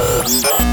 Thank you.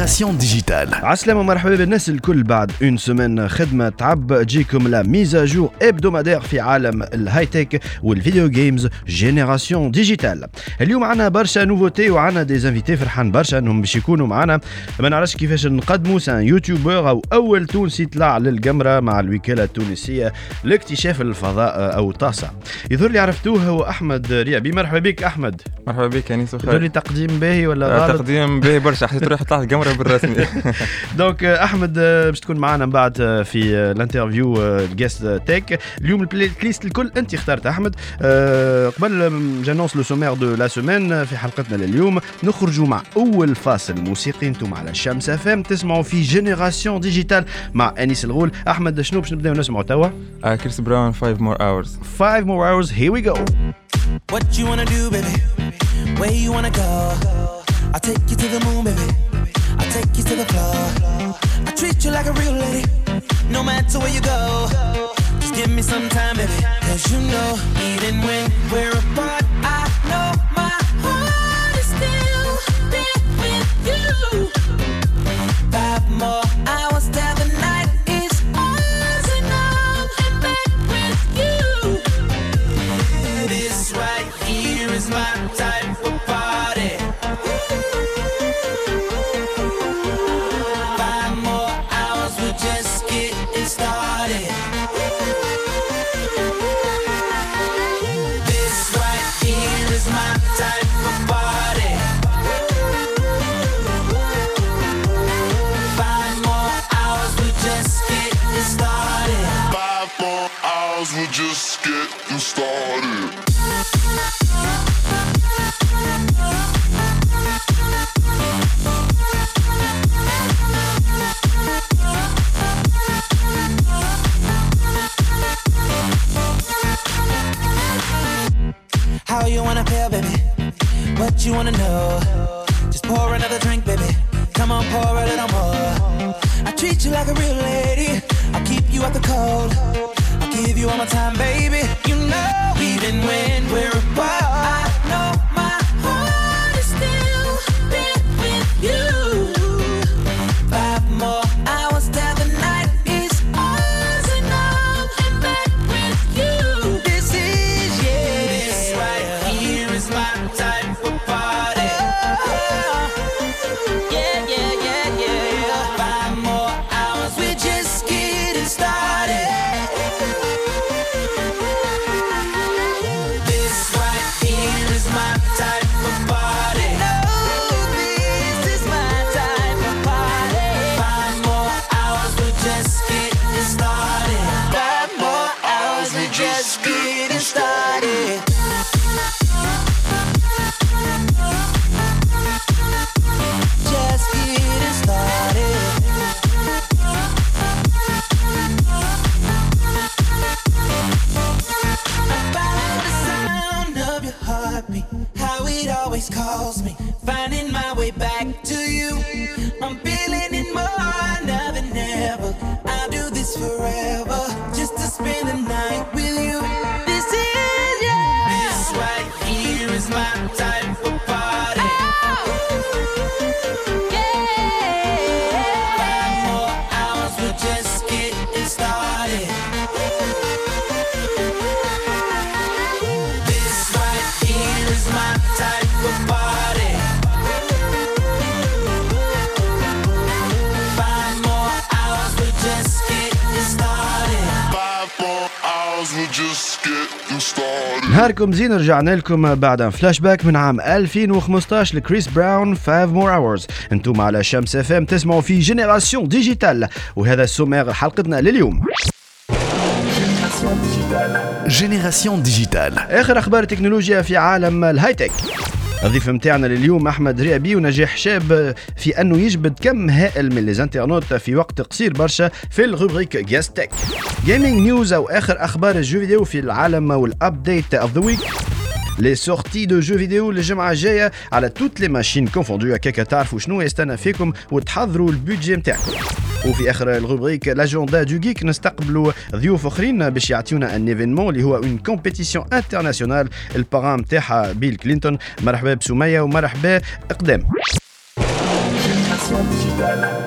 Génération Digitale عسلامة ومرحبا بالناس الكل بعد une semaine خدمة تعب تجيكم la mise à jour hebdomadaire في عالم ال high-tech وال video games Génération Digitale اليوم عنا برشا nouveautés وعنا des invités فرحان برشا انهم باش يكونوا معنا ما نعرفش كيفاش نقدموا c'est un youtubeur أو اول تونسي طلع للقمرة مع الوكالة التونسية لاكتشاف الفضاء أو طاسة يظهر لي عرفتوه هو احمد ريابي مرحبا بك احمد مرحبا بك انيس يظهر لي تقديم باهي ولا غلط تقديم باهي برشا حسيت روحي طلعت القمرة بالرسمي. donc احمد باش تكون معنا من بعد في ال interview ال Guest Tech اليوم ال playlist الكل انت اخترت أحمد. قبل j'annonce le sommaire de la semaine في حلقتنا لليوم نخرجوا مع أول فاصل موسيقي. أنتم على الشمس FM تسمعوا في Génération Digitale مع انيس الغول أحمد شنو باش نبداو نسمعوا توا؟ كريس براون 5 more hours. 5 more hours here we go. What you wanna do, baby? Where you wanna go? I'll take you to the moon, baby. Take you to the floor. I treat you like a real lady, no matter where you go. Just give me some time, baby. Cause you know, even when we're apart, I نهاركم زين رجعنا لكم بعد فلاش باك من عام 2015 لكريس براون 5 More Hours أنتم على شمس FM تسمعوا في Génération Digitale وهذا ال sommaire حلقتنا لليوم. Génération Digitale آخر أخبار التكنولوجيا في عالم ال high-tech الضيف متاعنا لليوم أحمد ريابي ونجاح شاب في أنه يجبد كم هائل من les internautes في وقت قصير برشا في ال rubrique Guest Tech Gaming News أو آخر أخبار ال jeux vidéo في العالم وال update of the week les sorties de jeux vidéو الجمعه الجايه على toutes les machines confondues هكاك تعرفوا شنو يستنى فيكم وتحضروا ال budget نتاعكم وفي اخر ال rubrique l'agenda du geek نستقبلوا ضيوف اخرين باش يعطيونا un événement اللي هو une compétition internationale ال parrain نتاعها بيل كلينتون مرحبا بسميه ومرحبا اقدام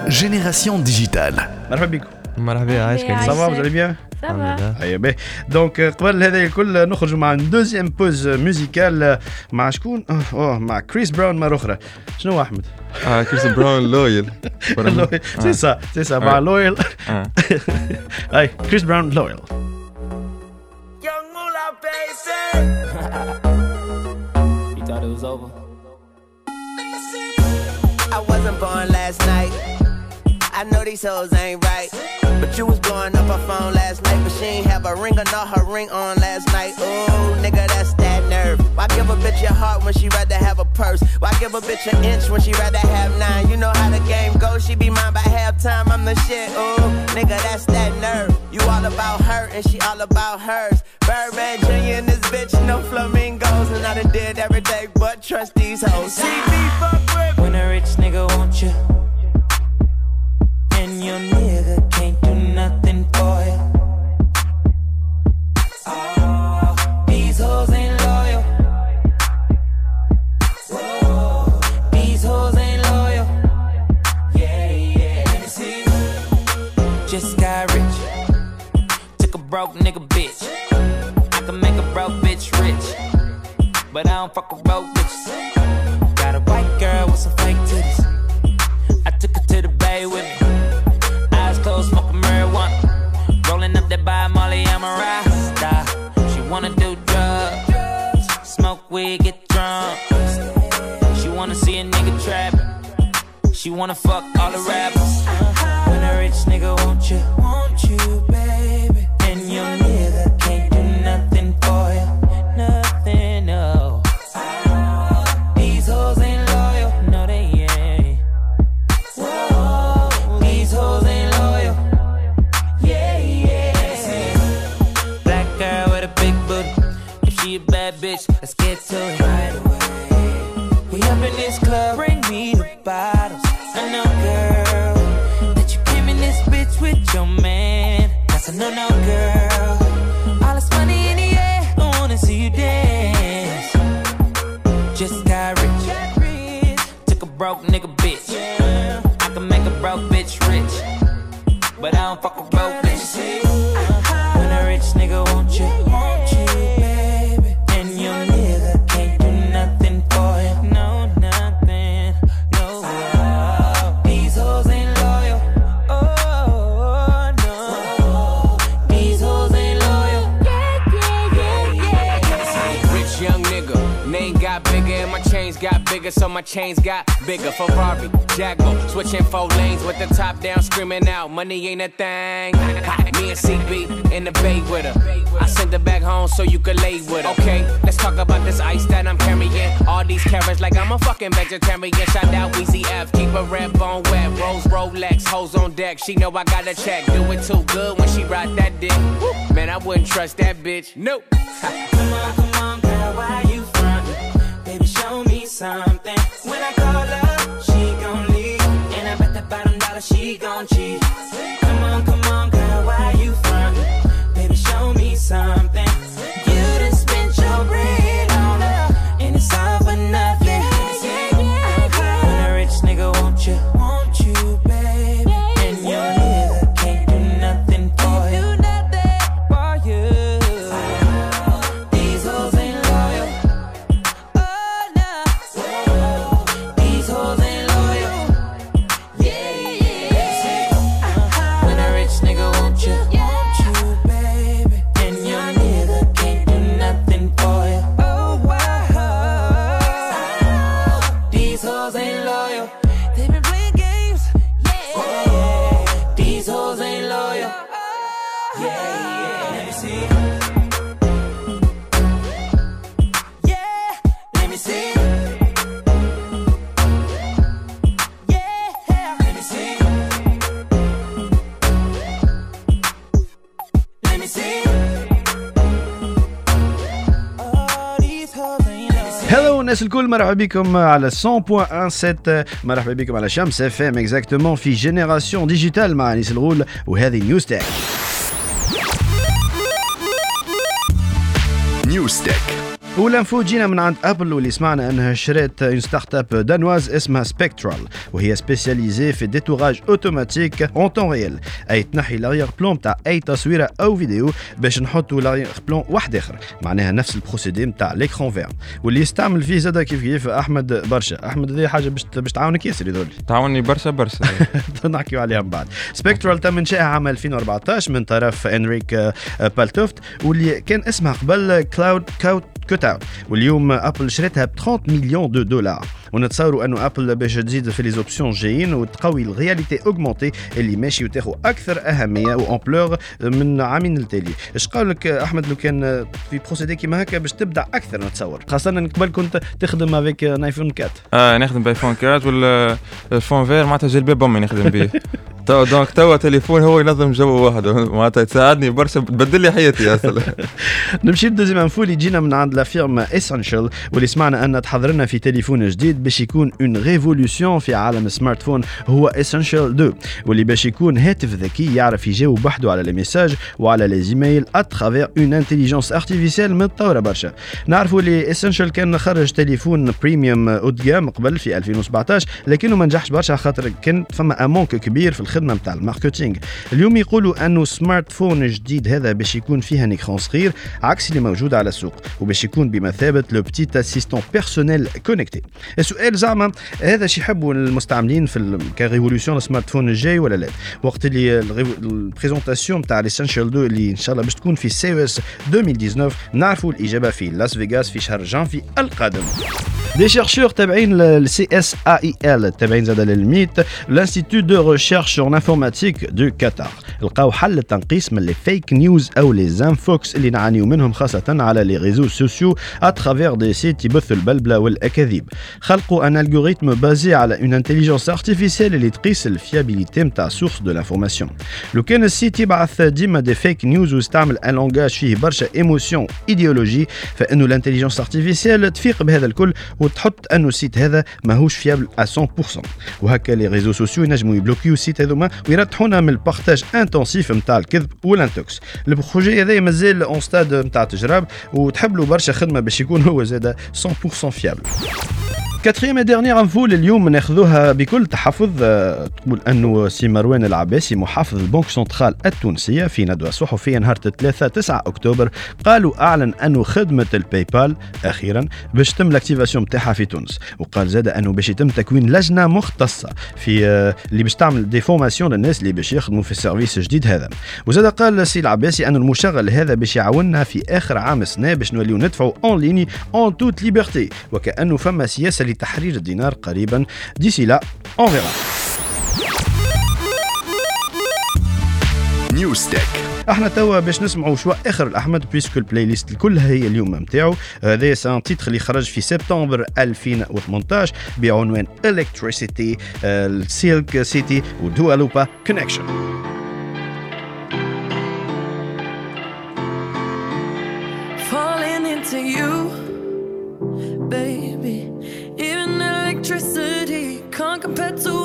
Génération digitale. مرحبا بكم مرحبا عايش مرحبا. كان ça va vous allez bien? donc قبل هذا الكل نخرجوا مع deuxième pause musicale مع شكون؟ اوه مع كريس براون مرة أخرى شنو أحمد؟ آه كريس براون Loyal سي سا سي سا مع. Loyal هاي كريس براون لويل Young Moolah, baby. You thought it was over? I wasn't born last night. I know these hoes ain't right. You was blowing up her phone last night. But she ain't have a ring or not her ring on last night. Ooh, nigga, that's that nerve. Why give a bitch your heart when she rather have a purse? Why give a bitch an inch when she rather have nine? You know how the game goes. She be mine by halftime. I'm the shit. Ooh, nigga, that's that nerve. You all about her and she all about hers. Birdman Jr. and this bitch, no flamingos. And I done did every day but trust these hoes. See me fuck with When a rich nigga want you, and your nigga can't nothing for you. Oh, these hoes ain't loyal. Whoa, these hoes ain't loyal. Yeah, yeah. See. Just got rich. Took a broke nigga bitch. I can make a broke bitch rich. But I don't fuck with get to right away. We up in this club, bring me the bottles. I know, girl, that you came in this bitch with your man. That's a no, no, girl. All this money in the air, I wanna see you dance. Just got rich. Took a broke nigga bitch. I can make a broke bitch rich. But I don't fuck with so my chains got bigger. Ferrari, Jaguar, switching four lanes with the top down, screaming out, money ain't a thing. Me and CB in the bay with her. I sent her back home so you could lay with her. Okay, let's talk about this ice that I'm carrying. All these carrots like I'm a fucking vegetarian. Shout out Weezy F, keep a red bone wet. Rose Rolex, hoes on deck. She know I got a check. Do it too good when she ride that dick. Man, I wouldn't trust that bitch. Nope. Come on, come on, me something. When I call her, she gon' leave. And I bet that bottom dollar she gon' cheat. Come on, come on, girl, why you frontin'? Baby, show me something. الناس الكل مرحبا بكم على 100.17 مرحبا بكم على شمس FM exactement في Génération Digitale مع انيس الغول وهذه News Tech News Tech وال info جينا من عند أبل واللي سمعنا أنها شرات une start-up danoise اسمها Spektral وهي spécialisée في ال détourage automatique en temps réel أي تنحي l'arrière-plan تاع أي تصويره أو فيديو باش نحطوا l'arrière-plan واحد آخر معناها نفس ال procédé نتاع l'écran vert واللي يستعمل فيه زاد كيف كيف أحمد برشا. أحمد هذه حاجة باش باش تعاونك ياسر يدول تعاوني برشا برشا. نحكيو عليها من بعد. Spektral تم إنشائها عام 2014 من طرف إنريك آه، بالتوفت واللي كان اسمها قبل Cloud Cut Cutout واليوم أبل شريتها ب 30 million de dollars. ونتصوروا انه أبل باش تزيد في les options جايين وتقوي ال réalité augmentée اللي ماشي وتاخذ أكثر أهمية و ampleur من عامين التالي. اش قال لك أحمد لو كان في procédé كيما هكا باش تبدأ أكثر نتصور؟ خاصة قبل كنت تخدم avec iPhone 4 آه نخدم ب iPhone 4 ولا ال fond vert معناتها جلباب أمي نخدم به. تو donc توا تليفون هو ينظم جو وحده. معناتها تساعدني برشا تبدل لي حياتي أصلا نمشي ل deuxième info اللي جينا من عند la firme Essential واللي سمعنا أن تحضر لنا في تليفون جديد باش يكون une révolution في عالم ال smartphone هو Essential 2 واللي باش يكون هاتف ذكي يعرف يجاوب وحده على les messages وعلى les emails à travers une intelligence artificielle متطوره برشا. نعرفوا اللي Essential كان خرج تليفون premium haut de gamme قبل في 2017 لكنه ما نجحش برشا خاطر كان فما un manque كبير في الخدمة نتاع ال marketing. اليوم يقولوا أنه smartphone جديد هذا باش يكون فيه un écran صغير عكس اللي موجود على السوق وباش يكون بمثابة le petit assistant personnel connecté السؤال زعما هذا شي يحبوا المستعملين في ك révolution ال smartphone الجاي ولا لا؟ وقت اللي ال présentation تاع l'Essential 2 اللي إن شاء الله باش تكون في CES 2019 نعرفوا الإجابة في لاس فيغاس في شهر جانفي القادم. des chercheurs تابعين لل CSAIL تابعين زاد لل MIT l'institut de recherche en informatique de قطر لقاو حل التنقيص من les fake news أو les infox اللي نعانيو منهم خاصه على les réseaux sociaux à travers des sites يبثوا البلبله والاكاذيب خلقوا un algorithme basé على une intelligence artificielle اللي تقيس ال fiabilité نتاع source de l'information لو كان ال site يبعث ديما des fake news ويستعمل un langage فيه برشا émotion idéologie فانه ال intelligence artificielle تفيق بهذا الكل وتحط انه ال site هذا ماهوش fiable 100% وهكا les réseaux sociaux ينجموا يبلوكيو ال sites هذوما ويرتحونا من ال partage intensif نتاع الكذب وال intox. ال projet هذا مازال en stade نتاع تجرب وتحب له برشا خدمة باش يكون هو زاد 100% fiable quatrième dernière info لليوم ناخذوها بكل تحفظ تقول انه سي مروان العباسي محافظ البنك سنترال التونسيه في ندوة صحفية نهار 3 9 أكتوبر قالوا أعلن انه خدمة ال PayPal أخيرا باش تم ال activation نتاعها في تونس. وقال زاد أنه باش يتم تكوين لجنة مختصة في آه، اللي باش تعمل des formations للناس اللي باش يخدموا في ال service الجديد هذا. وزاد قال سي العباسي انه المشغل هذا باش يعاوننا في آخر عام السنة باش نوليو ندفعوا en ligne en toute liberté وكأنه فما سياسة لتحرير الدينار قريبا d'ici là on verra نيوز تك إحنا توا باش نسمعوا شوى آخر الأحمد بيسكو البلاي ليست الكلها هي اليوم نتاعو هذا سان تيتر اللي خرج في سبتمبر 2018 بعنوان الكتريسيتي السيلك سيتي ودوالوبا كونكشن compared to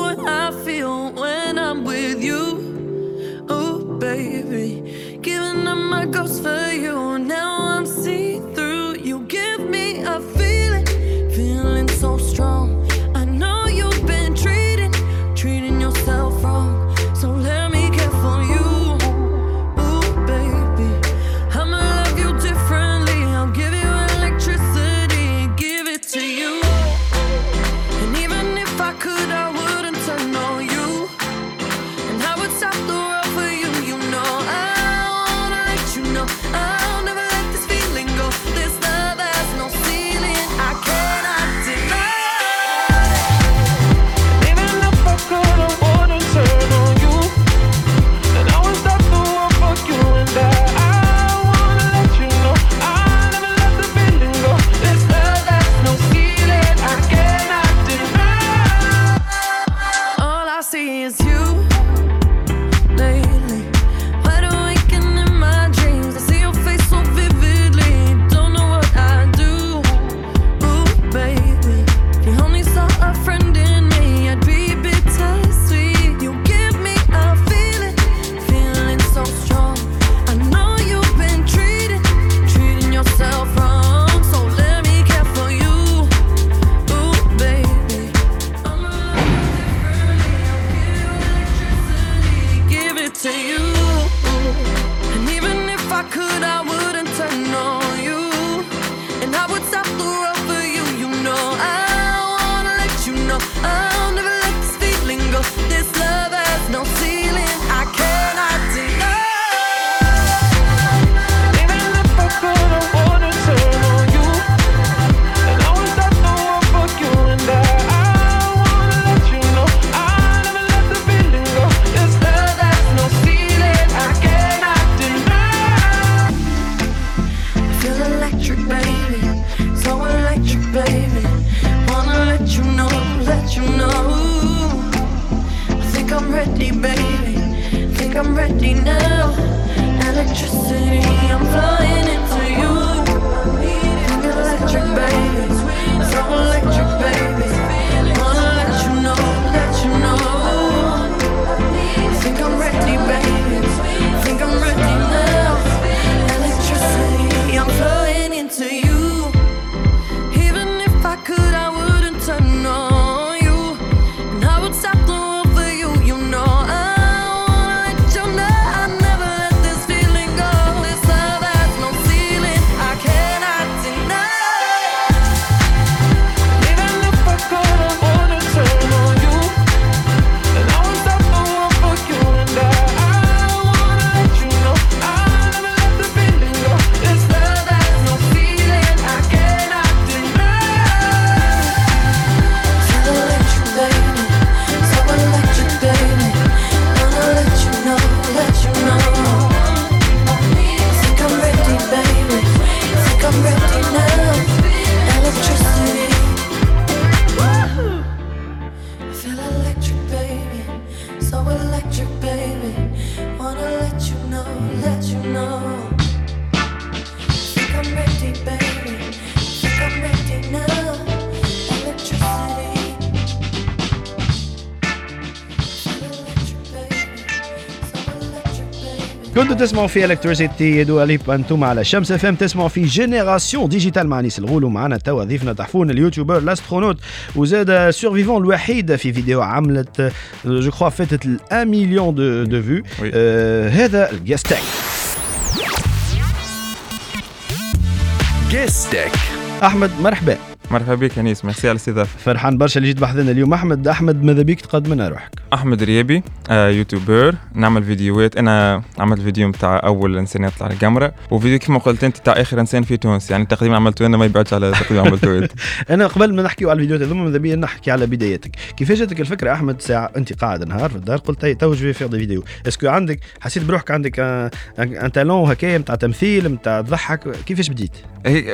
you. تسمعوا في الكتريسيتي دو ليب أنتم على شمس FM تسمعوا في génération digitale مع نيس الغول ومعنا توا ضيفنا تحفون ال youtubeur l'astronaute وزاد survivant الوحيد في فيديو عملت je crois فاتت ال 1 مليون de de vues. آه هذا الجاستاك جيستك أحمد مرحبا. مرحبا بك يا نيس ميرسي على الاستضافة. فرحان برشا اللي جيت بحذنا اليوم. أحمد أحمد ماذا بيك تقدم لنا روحك؟ أحمد ريابي آه يوتيوبر. نعمل فيديوهات. أنا عملت فيديو نتاع أول إنسان يطلع على الكاميرا وفيديو كما قلت أنت تاع آخر إنسان في تونس. يعني تقريبا عملته أنا ما يبعدش على تقريبا عملته أنت. أنا قبل ما نحكيو على الفيديوهات هذوما ماذا بيا نحكي على بدايتك كيفاش جاتك الفكرة أحمد؟ ساعة أنت قاعد نهار في الدار قلت هي تو جو des vidéos est-ce que عندك حسيت بروحك عندك un talent هكايا نتاع تمثيل نتاع تضحك؟ كيفاش بديت؟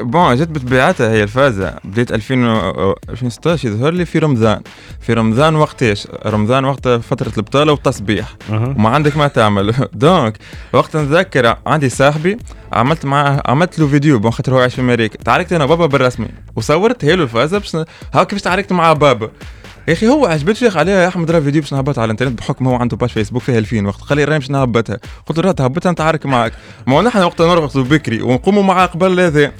bon جت بطبيعتها هي الفازة. بديت 2000 و- 2016 يظهر لي في رمضان. في رمضان وقت إيش؟ رمضان وقت فترة البطالة والتصبيح. وما عندك ما تعمل. donc وقت نتذكر عندي صاحبي عملت معاه عملت له فيديو bon خاطر هو عايش في أمريكا. تعاركت أنا وبابا بالرسمي. وصورت له الفازة باش ن- ها كيفاش تعاركت مع بابا. يا أخي هو عجبت شيخ عليها يا أحمد راه فيديو باش نهبطها على الإنترنت بحكم هو عنده page Facebook فيها 2000 وقت. قال لي راني باش نهبطها. قلت له راه تهبطها نتعارك معك. ما هو نحن وقت نرقصوا بكري ونقوموا معاه قبل هذا.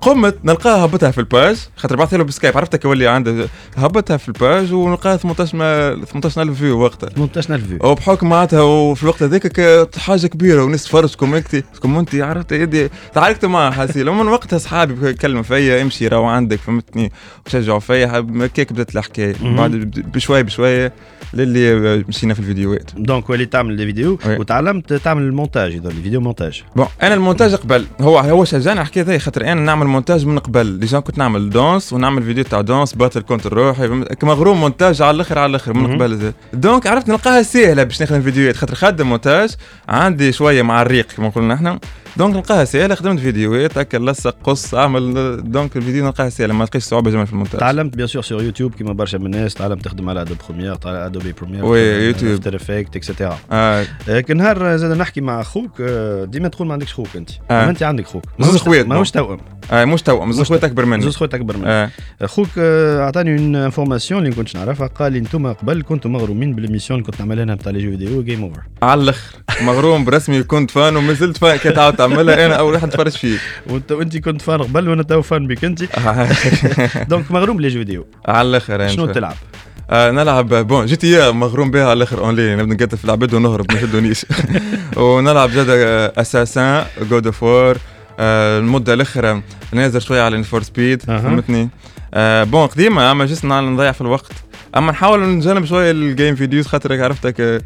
قمت نلقاها هبطها في ال page. خاطر بعثت له ب Skype. عرفتك يولي عنده هبطها في ال page ونلقاها 18 ما 18000 vues وقتها. 18000 vues وبحكم معناتها وفي الوقت هذاك حاجة كبيرة وناس تفرج commenter commenter عرفت يدي تعاركت معاه حسيل ومن وقتها اصحابي يكلموا فيا امشي راهو عندك فهمتني؟ وشجعوا فيا. هكاك بدأت الحكاية. بعد ب- بشوي بشوي للي مشينا في الفيديوهات. donc وليت تعمل des vidéos oui. وتعلمت تعمل المونتاج يظهر لي فيديو مونتاج bon أنا المونتاج قبل. هو هو شجعني ذي خاطر أنا نعمل مونتاج من قبل déjà كنت نعمل danse ونعمل فيديو تاع danse battle كنت روحي؟ مغروم مونتاج على الآخر على الآخر من. قبل. donc عرفت نلقاها سهلة باش نخدم فيديوهات خاطر خدم مونتاج عندي شوية مع الريق كما نقولوا نحن donc نلقاها سهلة خدمت فيديوهات هكا لصق قص أعمل donc الفيديو نلقاها سهلة ما لقيتش صعوبة جمال في المونتاج. تعلمت bien sûr sur YouTube كيما برشا من الناس تعلمت تخدم على Adobe Premiere Adobe Premiere oui، YouTube. After Effects et cetera آه. كي نهار زاد نحكي مع أخوك آه، ديما تقول ما عندكش خوك أنت. آه. أنت عندك خوك. زوز خوات، ماهوش. توأم. آه مش توأم زوج خوات أكبر مني. زوز خوات أكبر منك آه. أخوك آه، أعطاني une information اللي ما كنتش نعرفها. قال لي أنتم قبل كنتم مغرومين بال missions اللي كنت نعملها أنا بتاع les jeux vidéo game over على الأخر. مغروم برسمي كنت fan وما زلت fan. كي تعملها أنا أول واحد نتفرج فيك. وانت وانت كنت fan قبل وأنا تو fan بك انت؟ donc مغروم jeux vidéo على الآخر شنو. تلعب؟ آه نلعب bon GTA مغروم بها على الآخر اون لين نبدأ نقتل في العباد ونهرب ما يشدونيش ونلعب زاد Assassin's God of War المدة الاخرى نازل شوية على For Speed. فهمتني؟ آه bon قديمة أما juste نضيع في الوقت. أما نحاول نجنب شوية ال game videos خاطر هيك عرفتك آه،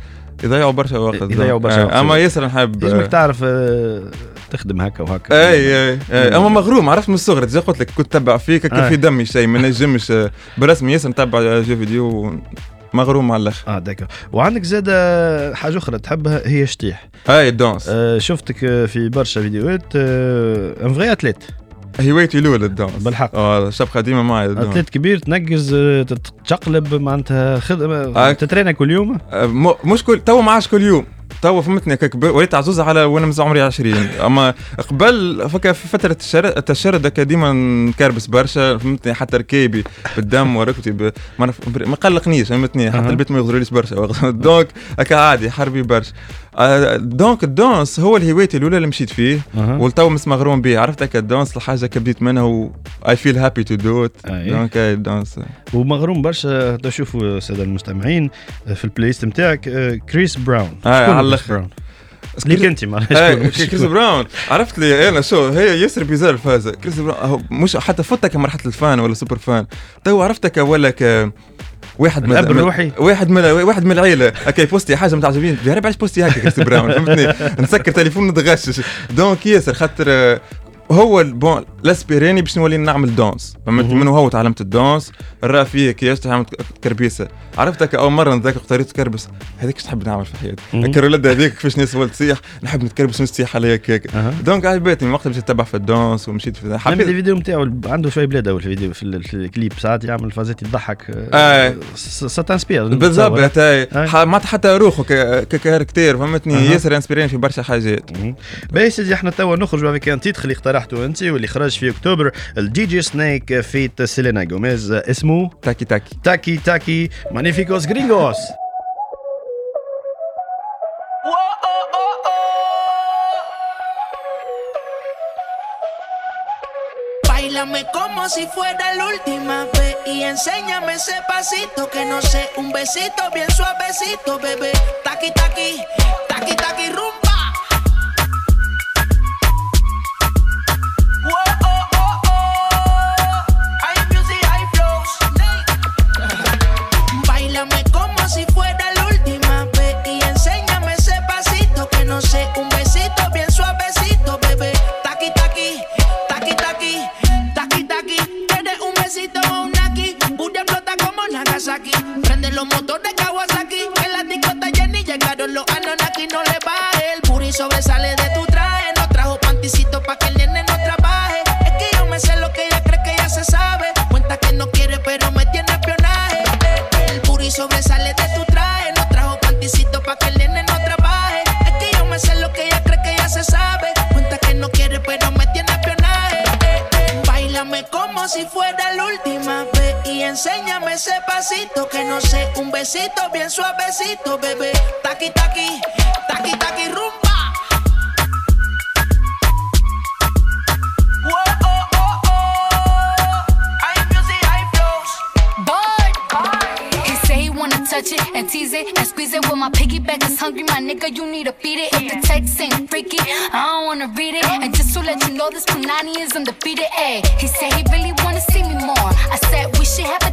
يضيعوا برشا وقت يضيعوا برشا وقت. أما ياسر نحب لازمك آه، تعرف آه، تخدم هكا وهكا. إي إي إي. أما مغروم عرفت من الصغر déjà قلت لك كنت تتبع فيك أي. في دمي شيء ما نجمش آه، برسمي ياسر نتبع jeux vidéo مغروم على الآخر آه d'accord وعندك زاد آه، حاجة أخرى تحبها هي شطيح. إي danse آه، شفتك آه، في برشا فيديوهات un vrai athlète. هوايتي الأولى ال danse بالحق. آه شبكه ديما معي ال danse athlète كبير تنقز آه، تتشقلب معناتها خدمه آه. تترينا كل يوم آه، م- مش كل تو ما عادش كل يوم تو فهمتني وليت عزوز على وأنا مازال عمري 20 أما قبل فكا في فترة الشر- التشرد هكا ديما نكربس برشا فهمتني حتى ركيبي بالدم وركبتي ب... ما قلقنيش فهمتني حتى. البيت ما يغدروليش برشا. دونك هكا عادي حربي برشا آه، دونك الدونس هو الهوايتي الأولى اللي مشيت فيه أها. والتو مس مغروم به عرفت هكا الدونس الحاجة كي بديت منها و اي فيل هابي تو دو ات. دونك الدونس ومغروم برشا تشوفوا الساده المستمعين آه، في البلاي ليست نتاعك آه، كريس براون. آه، على. براون؟ ليك أنت معلش كريس؟ براون. عرفت لي؟ أنا شو هي ياسر بيزار الفازه كريس براون مش حتى فتك مرحلة الفان ولا سوبر فان. تو عرفتك ولا ك واحد من الأب الروحي. واحد من واحد من العيلة. هكا بوستي حاجة ما تعجبني يا ربي علاش بوستي هكا كريس براون فهمتني؟ نسكر تليفون نتغشش دونك ياسر خاطر هو بون لاسبيريني باش نولي نعمل دونس فهمتني منو هو تعلمت الدونس راه فيه كياش تعمل كربيسه عرفتك أول مرة نذاكر طريقه تكربس؟ هذيك تحب نعمل في حياتي؟ هكا الولد هذيك كيفاش ناس ولد تصيح نحب نتكربس ونصيح عليا أها. دونك عجبتني وقت مشيت نتبع في الدونس ومشيت في حبيت. الفيديو نتاعو عنده شوية بلاد أول في الفيديو في, ال- في الكليب ساعات يعمل فازات يضحك. آه. t'inspires بالضبط هاي أي. ح- معناتها حتى روحه ك caractère فهمتني. ياسر انسبيريني في برشا حاجات. باهي سيدي إحنا توا نخرجوا avec un titre اللي اقترحته انت واللي خرج في اكتوبر الدي جي سنيك فيت سيلينا جوميز اسمه تاكي تاكي تاكي تاكي مانيفيكوس جرينجوس Bailame como si fuera la última vez y enséñame ese pasito que no sé, un besito bien suavecito, bebé. Taqui taqui, taqui taqui rumba. besito o un aquí, Booty explota como Nagasaki. Prende los motores Kawasaki, en la discota Jenny llegaron los Anonaki, no le baje. El booty sobresale de besito bien suavecito, bebé. Taqui, taqui, taqui, taqui, rumba. Touch it and tease it and squeeze it. Well, my piggyback is hungry, my nigga. You need to feed it. If the text ain't freaky, I don't wanna read it. And just to let you know, this Punani is undefeated. Ayy, he said he really wanna see me more. I said we should have a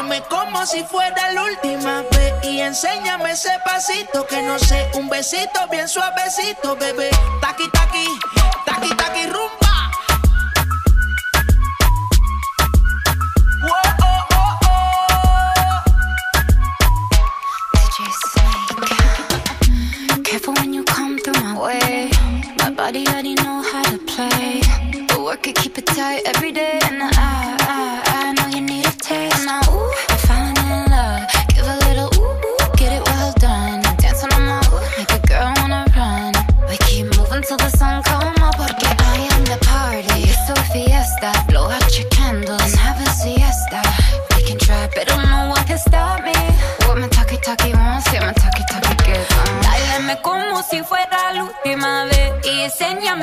Bailame como si fuera la última vez y enséñame ese pasito que no sé, un besito bien suavecito, bebé. Taqui taqui, taqui taqui rumba. Whoa, oh, oh, oh. Careful when you come through my way. My body already know how to play. But work it, keep it tight every day. And I,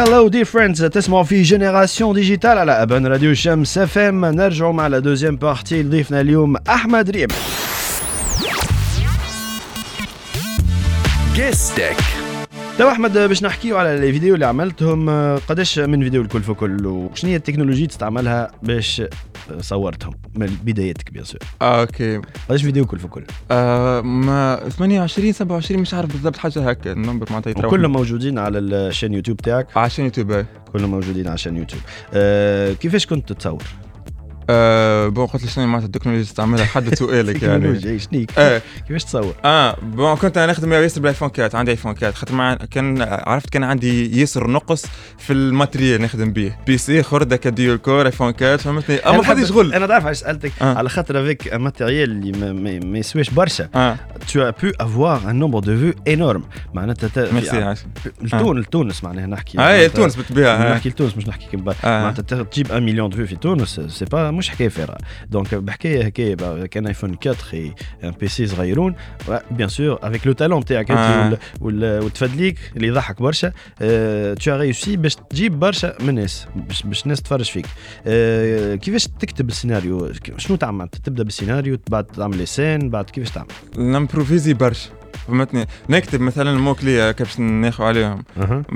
oui hello the friends تسمعوا في génération digitale على ابان راديو شمس FM نرجعوا مع la deuxième partie لضيفنا اليوم احمد ريم جيستك تو أحمد باش نحكيو على الفيديو اللي عملتهم قداش من فيديو الكل كل وشنو هي التكنولوجيا تستعملها باش صورتهم من بدايتك bien sûr. آه OK. قداش فيديو كل كل آه ما 28 27 مش عارف بالضبط حاجة هكا ال number معناتها يتراوح. كلهم موجودين على ال chaîne YouTube تاعك؟ chaîne YouTube آه. كلهم موجودين على ال chaîne يوتيوب. أه كيفاش كنت تصور؟ آه bon قلت لي شنو معناتها التكنولوجيا تستعملها؟ حد سؤالك يعني. تكنولوجيا شنيك آه. كيفاش تصور؟ آه bon كنت أنا نخدم ياسر بالايفون 4 عندي ايفون 4 خاطر كان عرفت كان عندي ياسر نقص في ال matériel نخدم به PC خردة كديو الكور ايفون 4 فهمتني؟ أما أنا فادي حب- شغل أنا تعرف علاش سألتك آه. على خاطر avec matériel اللي ما- يسواش برشا. tu as pu avoir un nombre de vues énorme. معناتها ميرسي عايش. لتون لتونس معناها نحكي. آه معناتها- تونس بالطبيعه آه. نحكي لتونس مش نحكي آه. معناتها تجيب 1 مليون de vues تونس c'est pas مش حكاية فارغه donc بحكاية هكايا با- كان ايفون 4 et un PC صغيرون. bien sûr avec le talent تاعك أنت آه. وال- وال- والتفدليك اللي يضحك برشا. tu réussis باش تجيب برشا من الناس باش الناس تفرج فيك. آه، كيفاش تكتب السيناريو؟ شنو تعمل؟ تبدأ بالسيناريو بعد تعمل les scènes بعد كيفاش تعمل؟ نمبروفيزي برشا. فهمتني؟ نكتب مثلا الموكلي كيفاش ناخذ عليهم.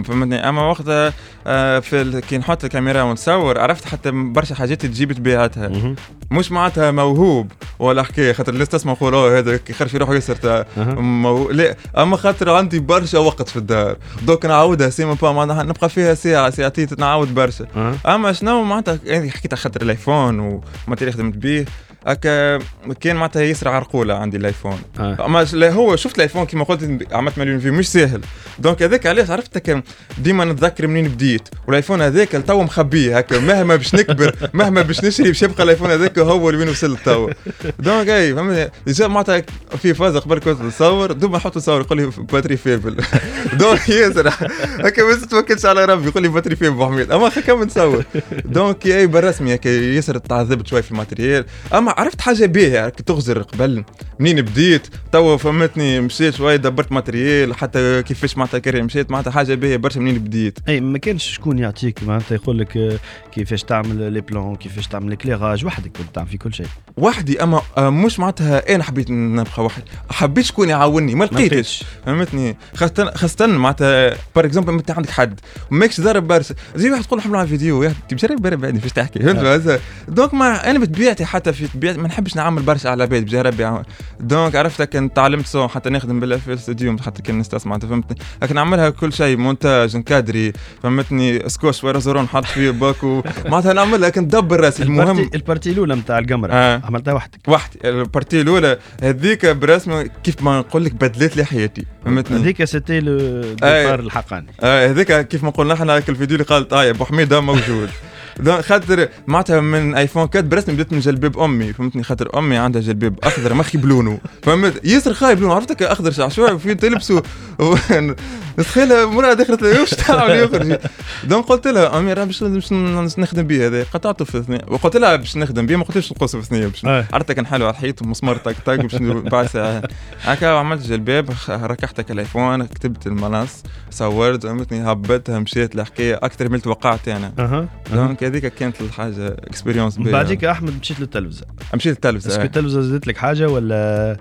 فهمتني؟ أما وقتها آه، في كي نحط الكاميرا ونصور عرفت حتى برشا حاجات تجيب طبيعتها. مش معناتها موهوب ولا حكايه خاطر الناس تسمع يقول آه هذا يخرج في روحه أها. مو... لا. أما خاطر عندي برشا وقت في الدار. donc نعاودها سيما با معناها نبقى فيها ساعة ساعتين نعاود برشا. أما شنو معناتها؟ يعني حكيت على خاطر الآيفون وما خدمت بيه هكا كان معناتها ياسر عرقولة عندي الآيفون. آه. أما هو شفت الآيفون كيما قلت عملت مليون vues مش ساهل donc هذاك علاش عرفت ديما نتذكر منين بديت. والآيفون هذاك تو مخبيه هكا مهما باش نكبر مهما باش نشري باش يبقى الآيفون هذاك هو اللي وين وصلت تو donc أي فهمتني déjà معناتها في فاز قبل كنت نصور دوب نحط نصور يقول لي batterie faible. donc ياسر هكا ما تتوكلش على ربي يقول لي batterie faible حميد أما كمل نصور. donc أي بالرسمي هكا ياسر تعذبت شوي في ال matériel. أما عرفت حاجة باهيه كي تغزر قبل. منين بديت؟ توا فهمتني مشيت شوي دبرت matériel حتى كيفاش معناتها كاري مشيت معناتها حاجة باهيه برشا منين بديت. أي ما كانش شكون يعطيك معناتها يقول لك آه، كيفاش تعمل les plans كيفاش تعمل l'éclairage وحدك كنت تعمل في كل شيء. وحدي أما آه، مش معناتها أنا حبيت نبقى وحدي. حبيت شكون يعاوني؟ ما لقيتش. فهمتني؟ خاصة خاصة معناتها par exemple أنت عندك حد ماكش ضارب برشا. زي واحد تقول حمل على فيديو يا انت مش بعد تحكي؟ فهمت؟ هذا دونك ما أنا بطبيعتي حتى في طبيعتي ما نحبش نعمل برشا على بالي بجاه ربي. يعاون. دونك عرفت كان تعلمت صون حتى نخدم بالله في الاستوديو حتى كان الناس معناتها فهمتني؟ لكن نعملها كل شيء مونتاج نكادري فهمتني؟ سكوش ورا زرون نحط فيه باكو. معناتها نعملها لكن ندبر راسي المهم. البارتي البارتي الأولى نتاع القمر. آه. عملتها وحدك. وحدي. البارتي الأولى هذيك برسمي كيف ما نقول لك بدلت لي حياتي فهمتني؟ هذيك c'était le départ الحقاني. آه هذيك كيف ما قلنا إحنا الفيديو اللي قالت آه ابو حميد موجود. خاطر معناتها من ايفون 4 برسمي بديت من جلباب أمي فهمتني؟ خاطر أمي عندها جلباب أخضر مخي بلونه فهمت؟ ياسر خايب لونه عرفتك أخضر شعشوع وفي تلبسه نتخيل مرة دخلت وش تعمل يخرج donc قلت لها أمي راه باش نخدم به هذا قطعته في اثنين وقلت لها باش نخدم به ما قلتليش نقصه في اثنين باش آه. عرفتها كان حلو على الحيط مسمار تك تك باش بعد ساعة. هكا عملت جلباب ركحتك الآيفون كتبت المنص صورت فهمتني؟ هبطها مشيت الحكاية أكثر من اللي توقعت أنا. أها هذيك كانت الحاجة expérience بعديك أحمد مشيت للتلفزة. مشيت est-ce que التلفزه التلفزة زادت لك حاجة ولا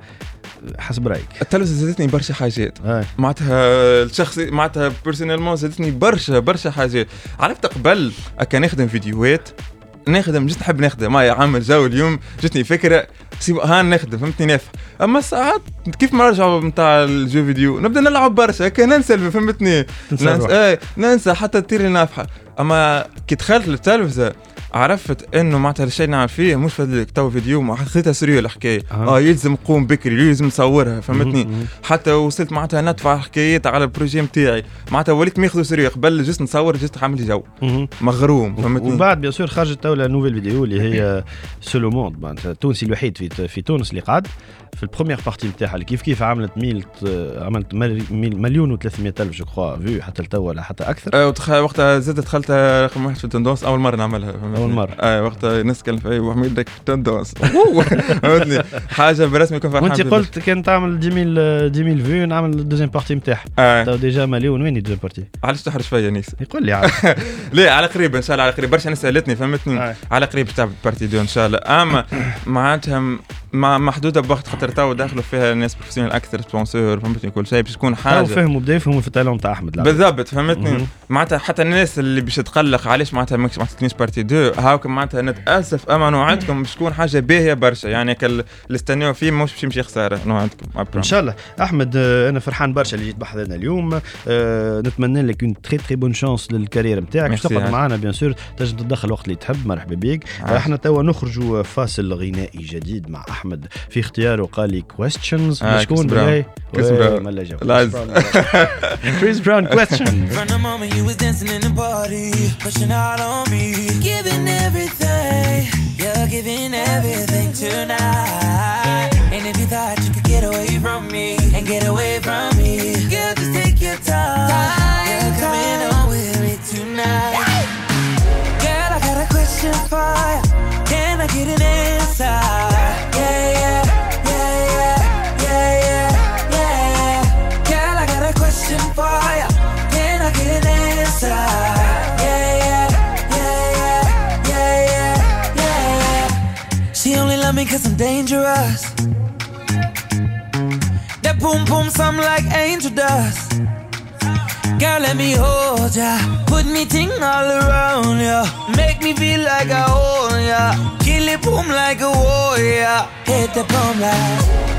حسب رأيك؟ التلفزة زادتني برشا حاجات. آه. معناتها الشخصي معناتها personnellement زادتني برشا برشا حاجات. عرفت قبل كان نخدم فيديوهات نخدم جيت نحب نخدم. ما عامل جو اليوم جتني فكرة سيب ها نخدم فهمتني نافع أما ساعات كيف ما نرجعوا نتاع الجو فيديو نبدأ نلعب برشا هكا ننسى فهمتني؟ ننسى. إيه ننسى حتى تطير نافحة. أما كي دخلت للتلفزه عرفت إنه معناتها الشيء اللي نعمل فيه مش فضلك تو فيديو ما حسيتها سرية الحكاية. آه يلزم قوم بكري يلزم نصورها فهمتني. حتى وصلت معناتها ندفع حكايات على ال projet نتاعي معناتها وليت ماخذه سرية قبل juste نصور juste عامل جو. مغروم فهمتني؟ وبعد bien sûr خرجت تولا nouvelle vidéo اللي هي seul au monde معناتها التونسي الوحيد في في تونس اللي قعد في ال première partie نتاعها كيف كيف عملت ميل عملت مليون و300 ألف je crois vues حتى لتوا ولا حتى أكثر. وتخ... وقتها زدت دخلت رقم واحد في ال tendance أول مرة نعملها فهمتني؟ أول مرة. آه وقتها الناس تكلم في وحميد لك tendance فهمتني حاجة برسمي يكون فرحان وأنت. قلت كان تعمل 10000 10000 vues نعمل الدوزيام بارتي نتاعها تو déjà مليون وين ال deuxième partie علاش تحرج فيا نيس؟ يقول لي لا على قريب إن شاء الله على قريب. برشا ناس سالتني فهمتني؟ آه. على قريب تاع partie deux إن شاء الله. أما معناتها مع محدودة بوقت خاطر تو داخلوا فيها ناس professionnels أكثر sponsors فهمتني كل شيء باش تكون حاجة. فهموا بدا يفهموا في ال talent تاع أحمد. بالضبط فهمتني. معناتها حتى الناس اللي باش تقلق علاش معناتها ما عطيتنيش partie deux هاكم معناتها نتأسف اما نوعدكم باش تكون حاجة باهية برشا. يعني اللي استناو فيه مش باش يمشي خساره نوعدكم ان شاء الله أحمد آه، أنا فرحان برشا اللي جيت بحضرنا اليوم. آه، نتمنى لك une très très bonne chance لل carrière نتاعك باش تقعد. معنا bien sûr تنجم تتدخل وقت اللي تحب. مرحبا بك عاش. إحنا توا نخرجوا فاصل غنائي جديد مع أحمد. في اختياره قال لي كويستشنز آه، شكون كريس براون. بالله كريس وي، براون. ملا جو لايز. كريس براون كويستشن From the moment you was dancing in the party, pushing out on me, giving everything, you're giving everything tonight. And if you thought you could get away from me and get away from me, girl, just take your time. You're coming on with me tonight. Girl, I got a question for you. Can I get an answer? Me cause I'm dangerous. That boom boom sound like angel dust. Girl, let me hold ya. Put me ting all around ya. Make me feel like I own ya. Kill it boom like a warrior. Hit the boom like.